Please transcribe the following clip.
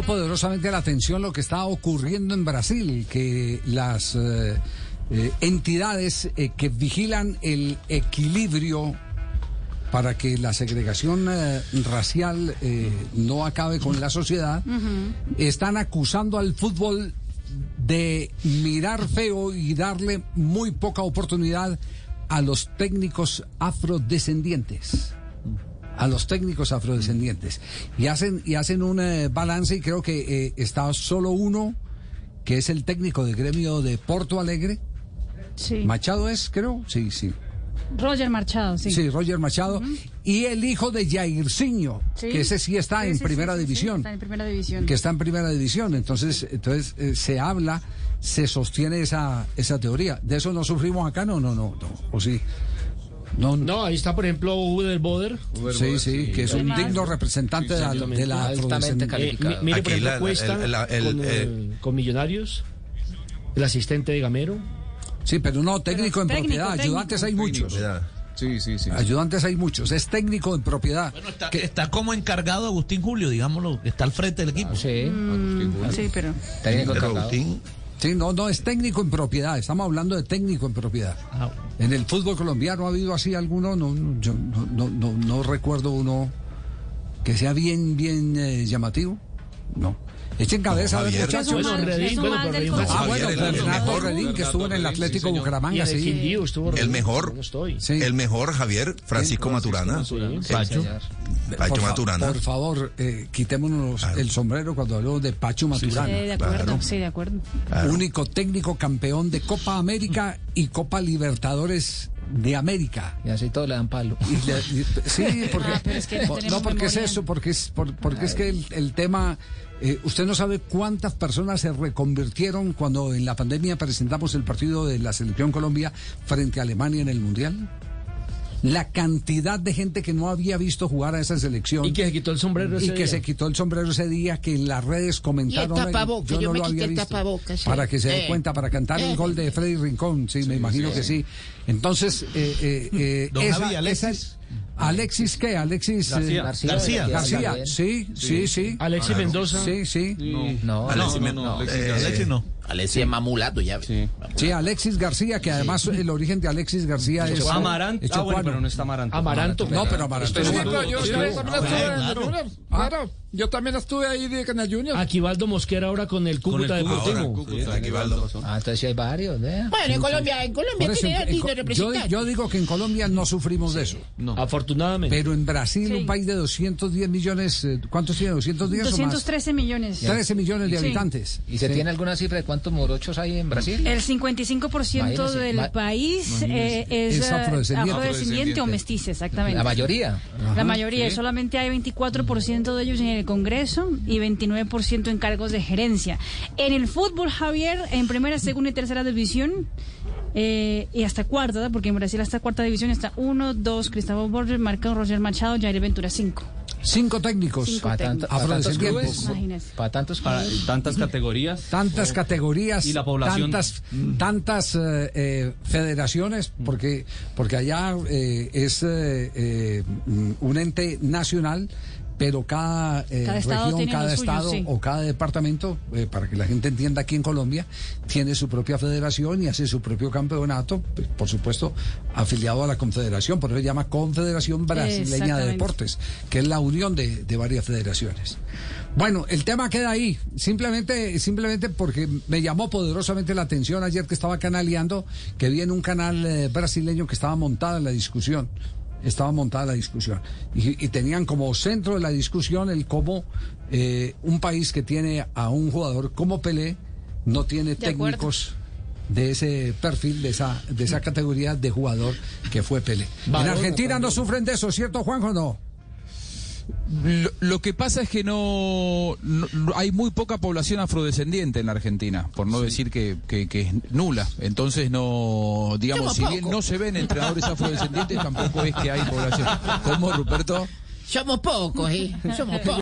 poderosamente la atención lo que está ocurriendo en Brasil, que las eh, eh, entidades eh, que vigilan el equilibrio para que la segregación racial no acabe con la sociedad, están acusando al fútbol de mirar feo y darle muy poca oportunidad a los técnicos afrodescendientes a los técnicos afrodescendientes. Y hacen y hacen un eh, balance y creo que eh, está solo uno que es el técnico del gremio de Porto Alegre. Sí. Machado es creo. Sí sí. Roger Machado, sí. sí, Roger Machado. Y el hijo de Jairzinho Sí. que ese sí está Sí, en primera división. está en primera división. que está en primera división. Entonces entonces eh, se habla se sostiene esa esa teoría. De eso no sufrimos acá no no no no. O sí no, no. Ahí está, por ejemplo, del Boder. Sí, sí, que es un digno representante de la, de la Altamente calificado. Eh, mi- mire, por Aquí ejemplo, la- Cuesta el- la- el- con, el- eh, con Millonarios, el asistente de Gamero. Sí, pero no, técnico en técnico, propiedad. técnico. Ayudantes hay muchos. Sí, sí, sí. Ayudantes hay muchos. Es técnico en propiedad. Bueno, está, está como encargado Agustín Julio, digámoslo, está al frente del equipo. Sí, Sí, pero. técnico pero encargado. Agustín, Sí, no, no, es técnico en propiedad. Estamos hablando de técnico en propiedad. Ah, En el fútbol colombiano ha habido así alguno, no, no, yo no, no, no, no recuerdo uno que sea bien, bien eh, llamativo. No. Echen cabeza a ver, Javier. muchachos. Bueno, Redín, bueno, pero Redín. Ah, Javier, bueno, el- el Renato mejor. Redín, que estuvo en el Atlético Bucaramanga, sí. El mejor. Sí. el mejor Javier, Francisco Maturana. Sí, Pacho. Pacho por, fa- Maturana. por favor, eh, quitémonos Claro. el sombrero cuando hablamos de Pacho Maturana. Sí, de acuerdo, claro. sí, de acuerdo. Claro. Único técnico campeón de Copa América y Copa Libertadores de América. Y así todos le dan palo. Y le- y- sí, porque, Ah, pero es que no por- tenemos no porque es eso, porque es, por- porque es que el, el tema, eh, usted no sabe cuántas personas se reconvirtieron cuando en la pandemia presentamos el partido de la selección Colombia frente a Alemania en el Mundial. La cantidad de gente que no había visto jugar a esa selección. Y que se quitó el sombrero y ese que día. se quitó el sombrero ese día que en las redes comentaron Y el "Ay, tapabocas, yo me lo había visto". tapabocas, sí. para que se dé Eh. cuenta para cantar el Eh. gol de Freddy Rincón sí, me imagino que sí entonces eh, eh, eh, Don esa- Javi, Alexis. esa- Alexis qué Alexis eh, García. García también. sí sí sí Alexis Mendoza. sí sí No, Alexis, no, me- no, Alexis eh, Alexis no. Es mamulato ya. Sí. sí Alexis García que además el origen de Alexis García es Amaranto. Ah, bueno, pero no está Amaranto. Amaranto. no pero Amaranto Sí, yo- sí, sí. también estuve en el Junior. Claro, yo también estuve ahí de- el Junior. Aquivaldo Mosquera ahora con el Cúcuta el Cúcuta. Deportivo. Aquivaldo. Ah, entonces sí hay varios, ¿eh? Bueno, en Colombia, en Colombia tiene Co- yo, representante. yo digo que en Colombia no sufrimos de eso Afortunadamente. pero en Brasil Sí. un país de 210 millones eh, ¿cuántos tiene? 210 o más 213 millones. 13 millones de Sí. habitantes ¿Y se Sí. tiene alguna cifra de cuántos morochos hay en Brasil? El 55% Imagínese, del ma- país eh, es, Es eh, afrodescendiente. afrodescendiente o mestiza, exactamente. La mayoría. La mayoría, solamente hay 24% de ellos en el Congreso y 29% en cargos de gerencia. En el fútbol, Javier, en primera, segunda y tercera división, eh, y hasta cuarta, porque en Brasil hasta cuarta división está 1, 2, Cristóbal Borges, Marco Roger Machado, Jair Ventura 5. Cinco técnicos. Cinco Para, tanto- para tantos clubes. Para tantos Para tantas categorías. tantas categorías Y la población. tantas tantas eh, eh, federaciones porque porque allá eh, es eh, eh, un ente nacional pero cada, eh, Cada región, cada estado sí. o cada departamento, eh, para que la gente entienda aquí en Colombia, tiene su propia federación y hace su propio campeonato, pues, por supuesto, afiliado a la confederación, por eso se llama Confederación Brasileña de. Deportes, que es la unión de, de varias federaciones. Bueno, el tema queda ahí, simplemente, simplemente porque me llamó poderosamente la atención ayer que estaba canaleando, que vi en un canal eh, brasileño que estaba montada la discusión estaba montada la discusión. Y, y tenían como centro de la discusión el cómo eh, un país que tiene a un jugador como Pelé no tiene De acuerdo. técnicos de ese perfil, de esa, de esa categoría de jugador que fue Pelé. en Argentina no sufren de eso, ¿cierto, Juanjo? No. Lo, lo que pasa es que no, hay muy poca población afrodescendiente en la Argentina, por no decir que, que- que es nula. Entonces no, digamos, Somos si bien no se ven entrenadores afrodescendientes, tampoco es que hay población. ¿Cómo, Ruperto? Somos pocos, ¿eh? Somos pocos.